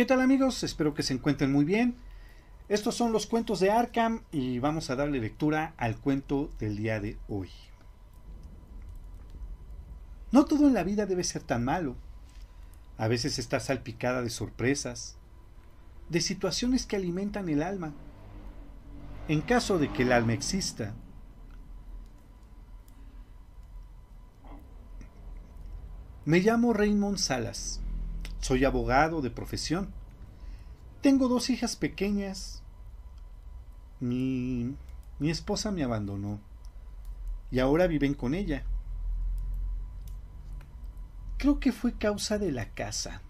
¿Qué tal amigos? Espero que se encuentren muy bien. Estos son los cuentos de Arkham y vamos a darle lectura al cuento del día de hoy. No todo en la vida debe ser tan malo. A veces está salpicada de sorpresas, de situaciones que alimentan el alma. En caso de que el alma exista, Me llamo Raymond Salas. Soy abogado de profesión. Tengo dos hijas pequeñas. Mi, mi esposa me abandonó y ahora viven con ella. Creo que fue causa de la casa.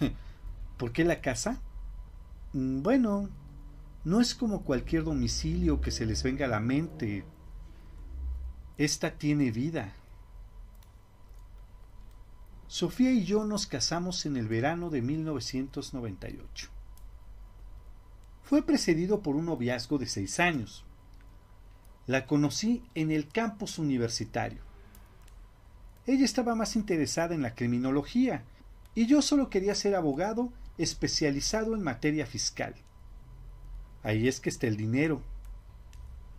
¿Por qué la casa? Mm, bueno, no es como cualquier domicilio que se les venga a la mente. Esta tiene vida. Sofía y yo nos casamos en el verano de 1998. Fue precedido por un noviazgo de seis años. La conocí en el campus universitario. Ella estaba más interesada en la criminología y yo solo quería ser abogado especializado en materia fiscal. Ahí es que está el dinero.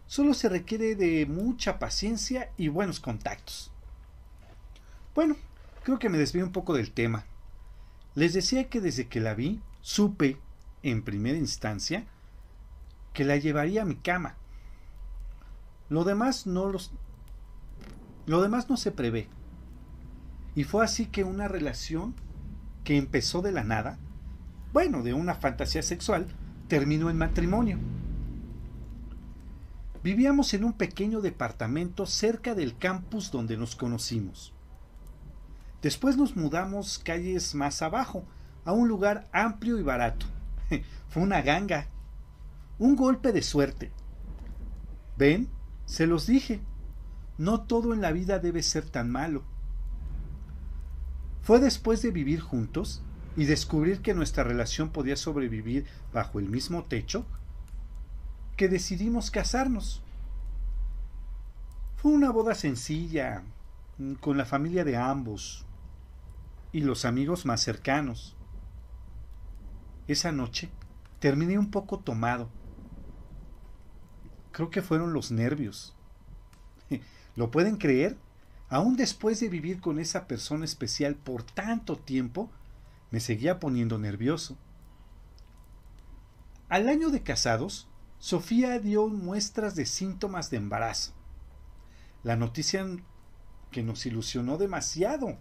Solo se requiere de mucha paciencia y buenos contactos. Bueno, Creo que me desvío un poco del tema. Les decía que desde que la vi, supe, en primera instancia, que la llevaría a mi cama. Lo demás no los lo demás no se prevé. Y fue así que una relación que empezó de la nada, bueno, de una fantasía sexual, terminó en matrimonio. Vivíamos en un pequeño departamento cerca del campus donde nos conocimos. Después nos mudamos calles más abajo, a un lugar amplio y barato. Fue una ganga. Un golpe de suerte. ¿Ven? Se los dije. No todo en la vida debe ser tan malo. Fue después de vivir juntos y descubrir que nuestra relación podía sobrevivir bajo el mismo techo que decidimos casarnos. Fue una boda sencilla, con la familia de ambos, y los amigos más cercanos. Esa noche terminé un poco tomado. Creo que fueron los nervios. ¿Lo pueden creer? Aún después de vivir con esa persona especial por tanto tiempo, me seguía poniendo nervioso. Al año de casados, Sofía dio muestras de síntomas de embarazo. La noticia que nos ilusionó demasiado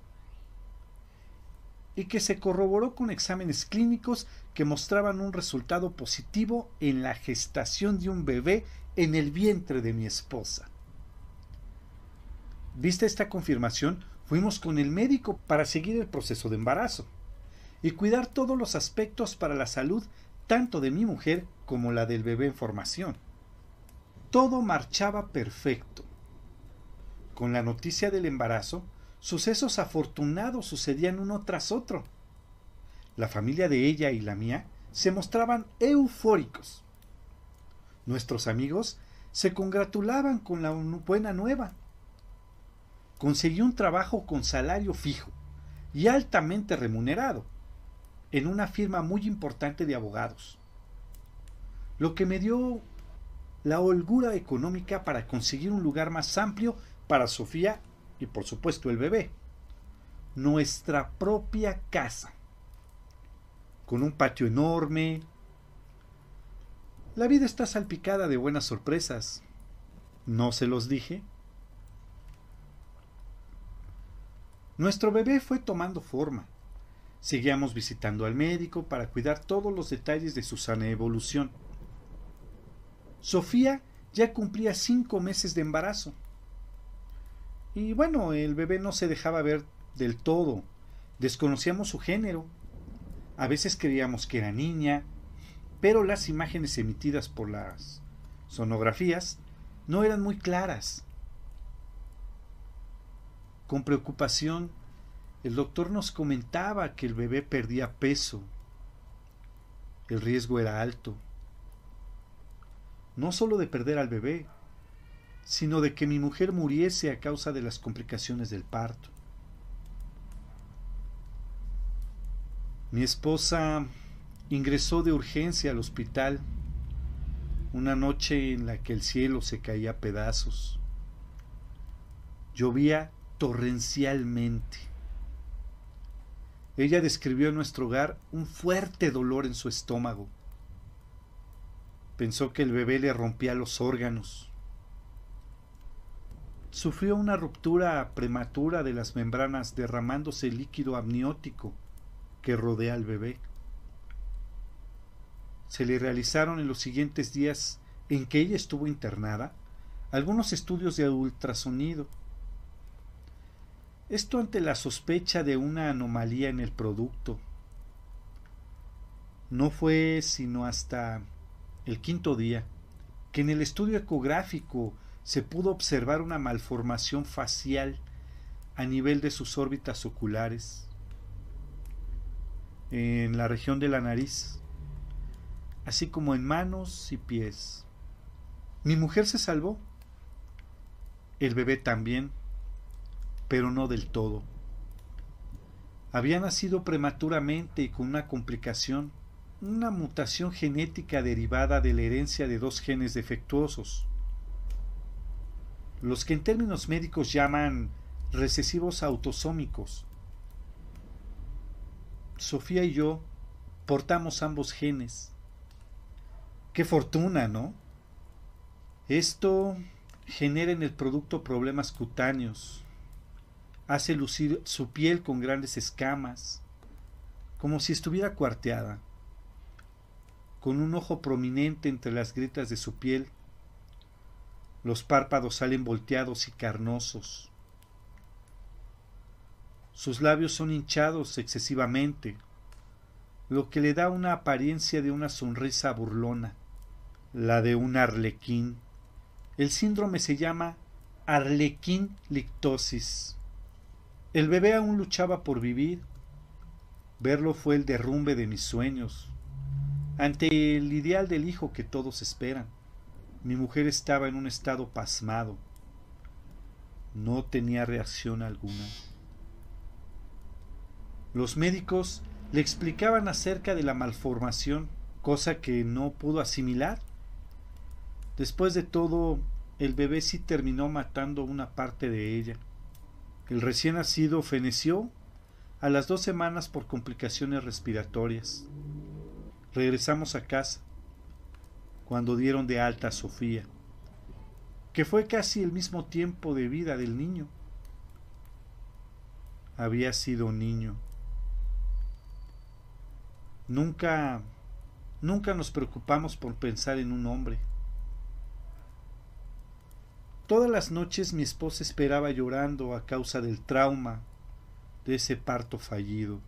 y que se corroboró con exámenes clínicos que mostraban un resultado positivo en la gestación de un bebé en el vientre de mi esposa. Vista esta confirmación, fuimos con el médico para seguir el proceso de embarazo y cuidar todos los aspectos para la salud tanto de mi mujer como la del bebé en formación. Todo marchaba perfecto. Con la noticia del embarazo, Sucesos afortunados sucedían uno tras otro. La familia de ella y la mía se mostraban eufóricos. Nuestros amigos se congratulaban con la buena nueva. Conseguí un trabajo con salario fijo y altamente remunerado en una firma muy importante de abogados, lo que me dio la holgura económica para conseguir un lugar más amplio para Sofía y por supuesto el bebé, nuestra propia casa, con un patio enorme. La vida está salpicada de buenas sorpresas. ¿No se los dije? Nuestro bebé fue tomando forma. Seguíamos visitando al médico para cuidar todos los detalles de su sana evolución. Sofía ya cumplía cinco meses de embarazo. Y bueno, el bebé no se dejaba ver del todo. Desconocíamos su género. A veces creíamos que era niña, pero las imágenes emitidas por las sonografías no eran muy claras. Con preocupación, el doctor nos comentaba que el bebé perdía peso. El riesgo era alto. No solo de perder al bebé, sino de que mi mujer muriese a causa de las complicaciones del parto. Mi esposa ingresó de urgencia al hospital una noche en la que el cielo se caía a pedazos. Llovía torrencialmente. Ella describió en nuestro hogar un fuerte dolor en su estómago. Pensó que el bebé le rompía los órganos. Sufrió una ruptura prematura de las membranas derramándose líquido amniótico que rodea al bebé. Se le realizaron en los siguientes días en que ella estuvo internada algunos estudios de ultrasonido. Esto ante la sospecha de una anomalía en el producto. No fue sino hasta el quinto día que en el estudio ecográfico se pudo observar una malformación facial a nivel de sus órbitas oculares en la región de la nariz, así como en manos y pies. Mi mujer se salvó, el bebé también, pero no del todo. Había nacido prematuramente y con una complicación, una mutación genética derivada de la herencia de dos genes defectuosos, los que en términos médicos llaman recesivos autosómicos, Sofía y yo portamos ambos genes. Qué fortuna, ¿no? Esto genera en el producto problemas cutáneos, hace lucir su piel con grandes escamas, como si estuviera cuarteada, con un ojo prominente entre las grietas de su piel. Los párpados salen volteados y carnosos. Sus labios son hinchados excesivamente, lo que le da una apariencia de una sonrisa burlona, la de un arlequín. El síndrome se llama arlequín lictosis. El bebé aún luchaba por vivir. Verlo fue el derrumbe de mis sueños, ante el ideal del hijo que todos esperan. Mi mujer estaba en un estado pasmado. No tenía reacción alguna. Los médicos le explicaban acerca de la malformación, cosa que no pudo asimilar. Después de todo, el bebé sí terminó matando una parte de ella. El recién nacido feneció a las dos semanas por complicaciones respiratorias. Regresamos a casa cuando dieron de alta a Sofía, que fue casi el mismo tiempo de vida del niño. Había sido niño. Nunca, nunca nos preocupamos por pensar en un hombre. Todas las noches mi esposa esperaba llorando a causa del trauma de ese parto fallido.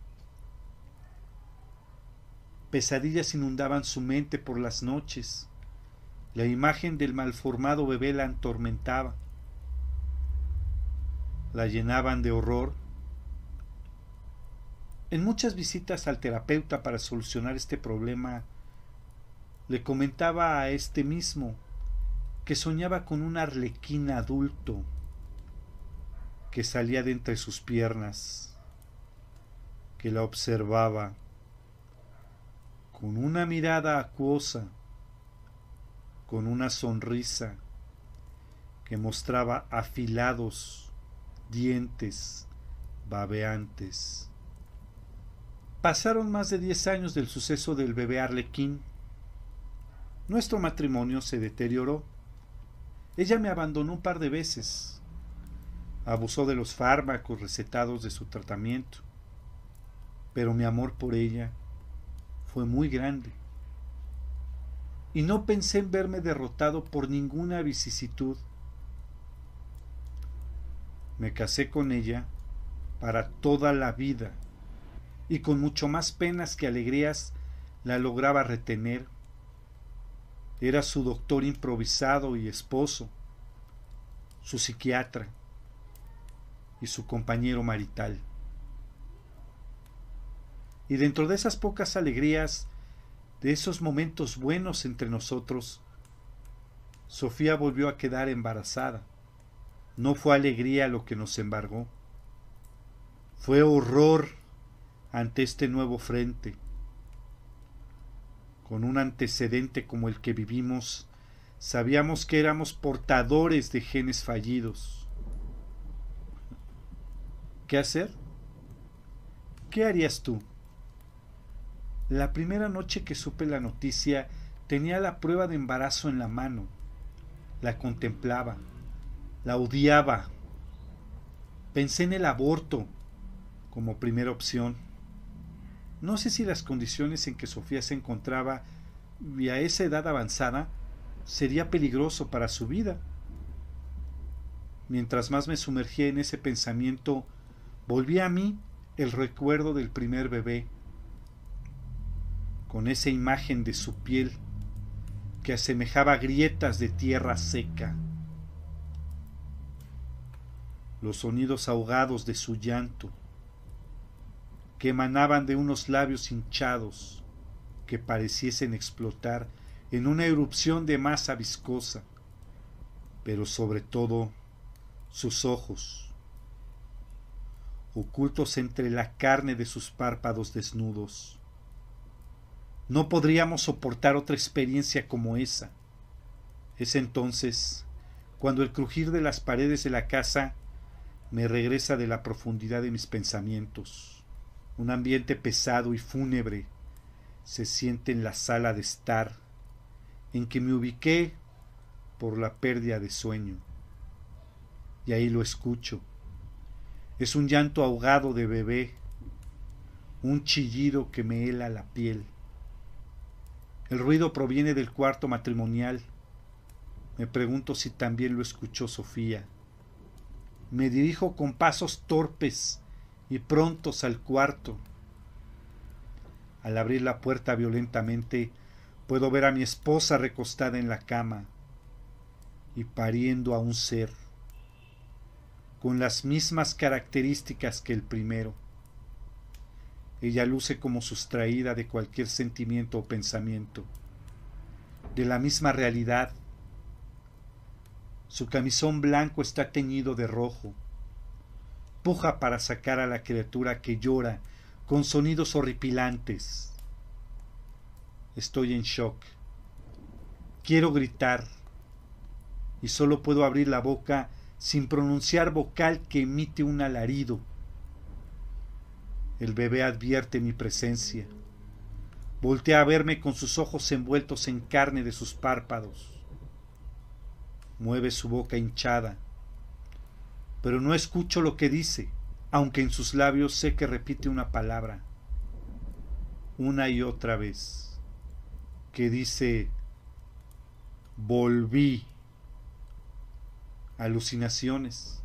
Pesadillas inundaban su mente por las noches. La imagen del malformado bebé la atormentaba. La llenaban de horror en muchas visitas al terapeuta para solucionar este problema, le comentaba a este mismo que soñaba con un arlequín adulto que salía de entre sus piernas, que la observaba con una mirada acuosa, con una sonrisa que mostraba afilados dientes babeantes. Pasaron más de diez años del suceso del bebé Arlequín. Nuestro matrimonio se deterioró. Ella me abandonó un par de veces. Abusó de los fármacos recetados de su tratamiento. Pero mi amor por ella fue muy grande. Y no pensé en verme derrotado por ninguna vicisitud. Me casé con ella para toda la vida y con mucho más penas que alegrías la lograba retener. Era su doctor improvisado y esposo, su psiquiatra y su compañero marital. Y dentro de esas pocas alegrías, de esos momentos buenos entre nosotros, Sofía volvió a quedar embarazada. No fue alegría lo que nos embargó, fue horror ante este nuevo frente. Con un antecedente como el que vivimos, sabíamos que éramos portadores de genes fallidos. ¿Qué hacer? ¿Qué harías tú? La primera noche que supe la noticia tenía la prueba de embarazo en la mano. La contemplaba, la odiaba. Pensé en el aborto como primera opción. No sé si las condiciones en que Sofía se encontraba y a esa edad avanzada sería peligroso para su vida. Mientras más me sumergía en ese pensamiento, volvía a mí el recuerdo del primer bebé, con esa imagen de su piel que asemejaba grietas de tierra seca, los sonidos ahogados de su llanto, que emanaban de unos labios hinchados que pareciesen explotar en una erupción de masa viscosa, pero sobre todo sus ojos, ocultos entre la carne de sus párpados desnudos. No podríamos soportar otra experiencia como esa. Es entonces cuando el crujir de las paredes de la casa me regresa de la profundidad de mis pensamientos. Un ambiente pesado y fúnebre se siente en la sala de estar, en que me ubiqué por la pérdida de sueño. Y ahí lo escucho es un llanto ahogado de bebé, un chillido que me hela la piel. El ruido proviene del cuarto matrimonial. Me pregunto si también lo escuchó Sofía. Me dirijo con pasos torpes y prontos al cuarto. Al abrir la puerta violentamente, puedo ver a mi esposa recostada en la cama y pariendo a un ser con las mismas características que el primero. Ella luce como sustraída de cualquier sentimiento o pensamiento, de la misma realidad. Su camisón blanco está teñido de rojo. Puja para sacar a la criatura que llora con sonidos horripilantes. Estoy en shock. Quiero gritar y solo puedo abrir la boca sin pronunciar vocal que emite un alarido. El bebé advierte mi presencia. Voltea a verme con sus ojos envueltos en carne de sus párpados. Mueve su boca hinchada, pero no escucho lo que dice, aunque en sus labios sé que repite una palabra, una y otra vez, que dice, volví alucinaciones.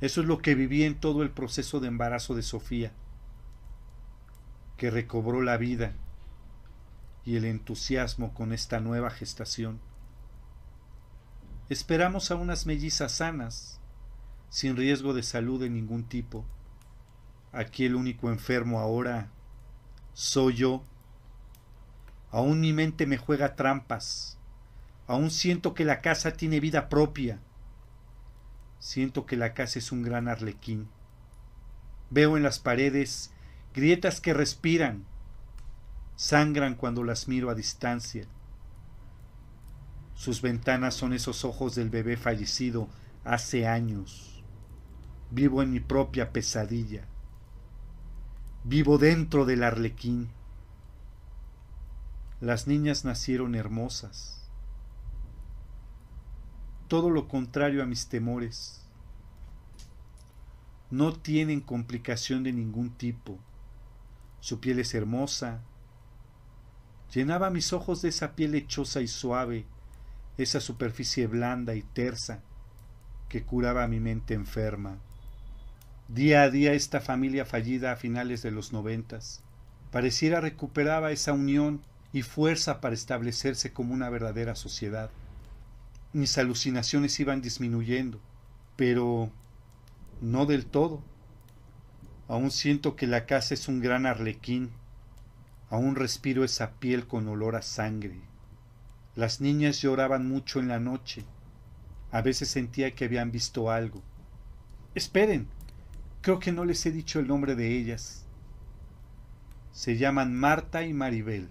Eso es lo que viví en todo el proceso de embarazo de Sofía, que recobró la vida y el entusiasmo con esta nueva gestación. Esperamos a unas mellizas sanas, sin riesgo de salud de ningún tipo. Aquí el único enfermo ahora soy yo. Aún mi mente me juega trampas. Aún siento que la casa tiene vida propia Siento que la casa es un gran arlequín. Veo en las paredes grietas que respiran, sangran cuando las miro a distancia. Sus ventanas son esos ojos del bebé fallecido hace años. Vivo en mi propia pesadilla. Vivo dentro del arlequín. Las niñas nacieron hermosas todo lo contrario a mis temores. No tienen complicación de ningún tipo. Su piel es hermosa. Llenaba mis ojos de esa piel lechosa y suave, esa superficie blanda y tersa que curaba mi mente enferma. Día a día esta familia fallida a finales de los noventas pareciera recuperaba esa unión y fuerza para establecerse como una verdadera sociedad mis alucinaciones iban disminuyendo, pero no del todo. Aún siento que la casa es un gran arlequín, aún respiro esa piel con olor a sangre. Las niñas lloraban mucho en la noche, a veces sentía que habían visto algo. Esperen, creo que no les he dicho el nombre de ellas. Se llaman Marta y Maribel.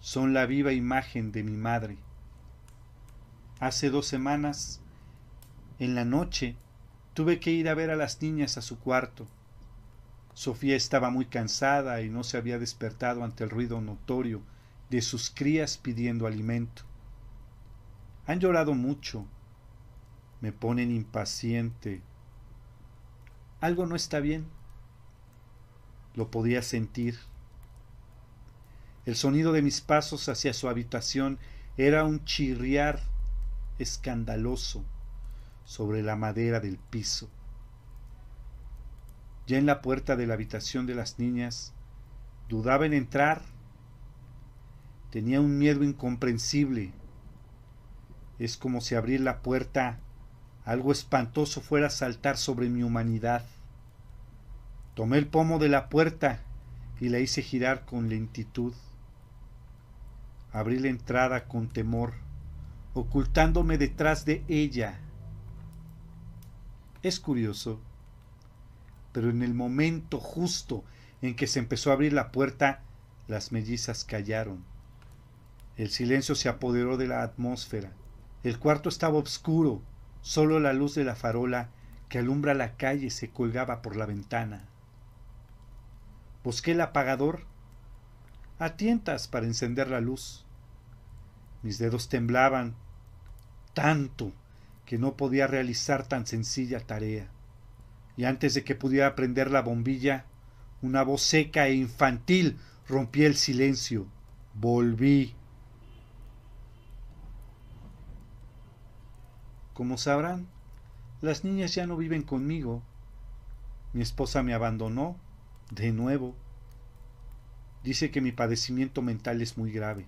Son la viva imagen de mi madre. Hace dos semanas, en la noche, tuve que ir a ver a las niñas a su cuarto. Sofía estaba muy cansada y no se había despertado ante el ruido notorio de sus crías pidiendo alimento. Han llorado mucho. Me ponen impaciente. Algo no está bien. Lo podía sentir. El sonido de mis pasos hacia su habitación era un chirriar escandaloso sobre la madera del piso. Ya en la puerta de la habitación de las niñas, dudaba en entrar. Tenía un miedo incomprensible. Es como si abrir la puerta algo espantoso fuera a saltar sobre mi humanidad. Tomé el pomo de la puerta y la hice girar con lentitud. Abrí la entrada con temor, ocultándome detrás de ella. Es curioso, pero en el momento justo en que se empezó a abrir la puerta, las mellizas callaron. El silencio se apoderó de la atmósfera. El cuarto estaba oscuro, solo la luz de la farola que alumbra la calle se colgaba por la ventana. Busqué el apagador a tientas para encender la luz. Mis dedos temblaban tanto que no podía realizar tan sencilla tarea. Y antes de que pudiera prender la bombilla, una voz seca e infantil rompía el silencio. Volví. Como sabrán, las niñas ya no viven conmigo. Mi esposa me abandonó de nuevo. Dice que mi padecimiento mental es muy grave,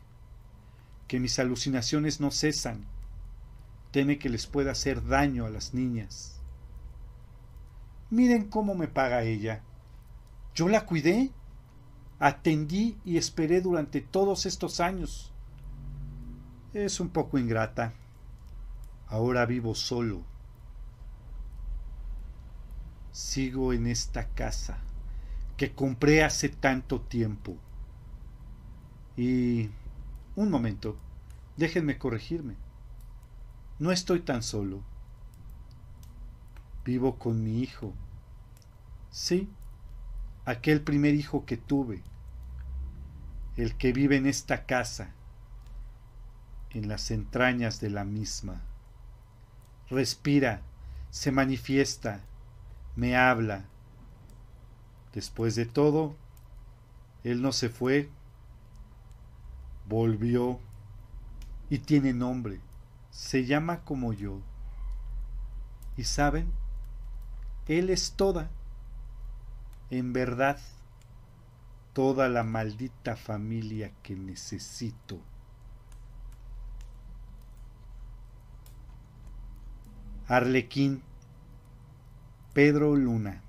que mis alucinaciones no cesan. Teme que les pueda hacer daño a las niñas. Miren cómo me paga ella. Yo la cuidé, atendí y esperé durante todos estos años. Es un poco ingrata. Ahora vivo solo. Sigo en esta casa que compré hace tanto tiempo. Y... un momento, déjenme corregirme. No estoy tan solo. Vivo con mi hijo. Sí, aquel primer hijo que tuve, el que vive en esta casa, en las entrañas de la misma. Respira, se manifiesta, me habla, Después de todo, él no se fue, volvió y tiene nombre, se llama como yo. Y saben, él es toda, en verdad, toda la maldita familia que necesito. Arlequín, Pedro Luna.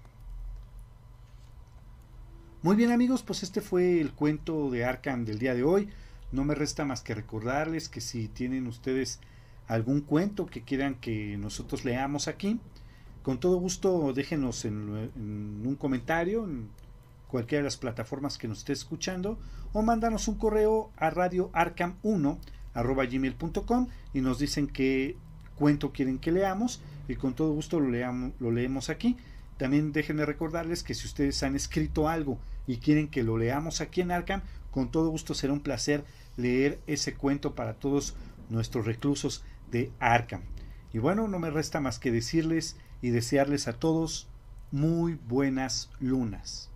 Muy bien amigos, pues este fue el cuento de Arkham del día de hoy. No me resta más que recordarles que si tienen ustedes algún cuento que quieran que nosotros leamos aquí, con todo gusto déjenos en, un comentario en cualquiera de las plataformas que nos esté escuchando o mándanos un correo a radioarkham1 arroba gmail.com y nos dicen qué cuento quieren que leamos y con todo gusto lo, leamos, lo leemos aquí. También déjenme recordarles que si ustedes han escrito algo y quieren que lo leamos aquí en Arkham, con todo gusto será un placer leer ese cuento para todos nuestros reclusos de Arkham. Y bueno, no me resta más que decirles y desearles a todos muy buenas lunas.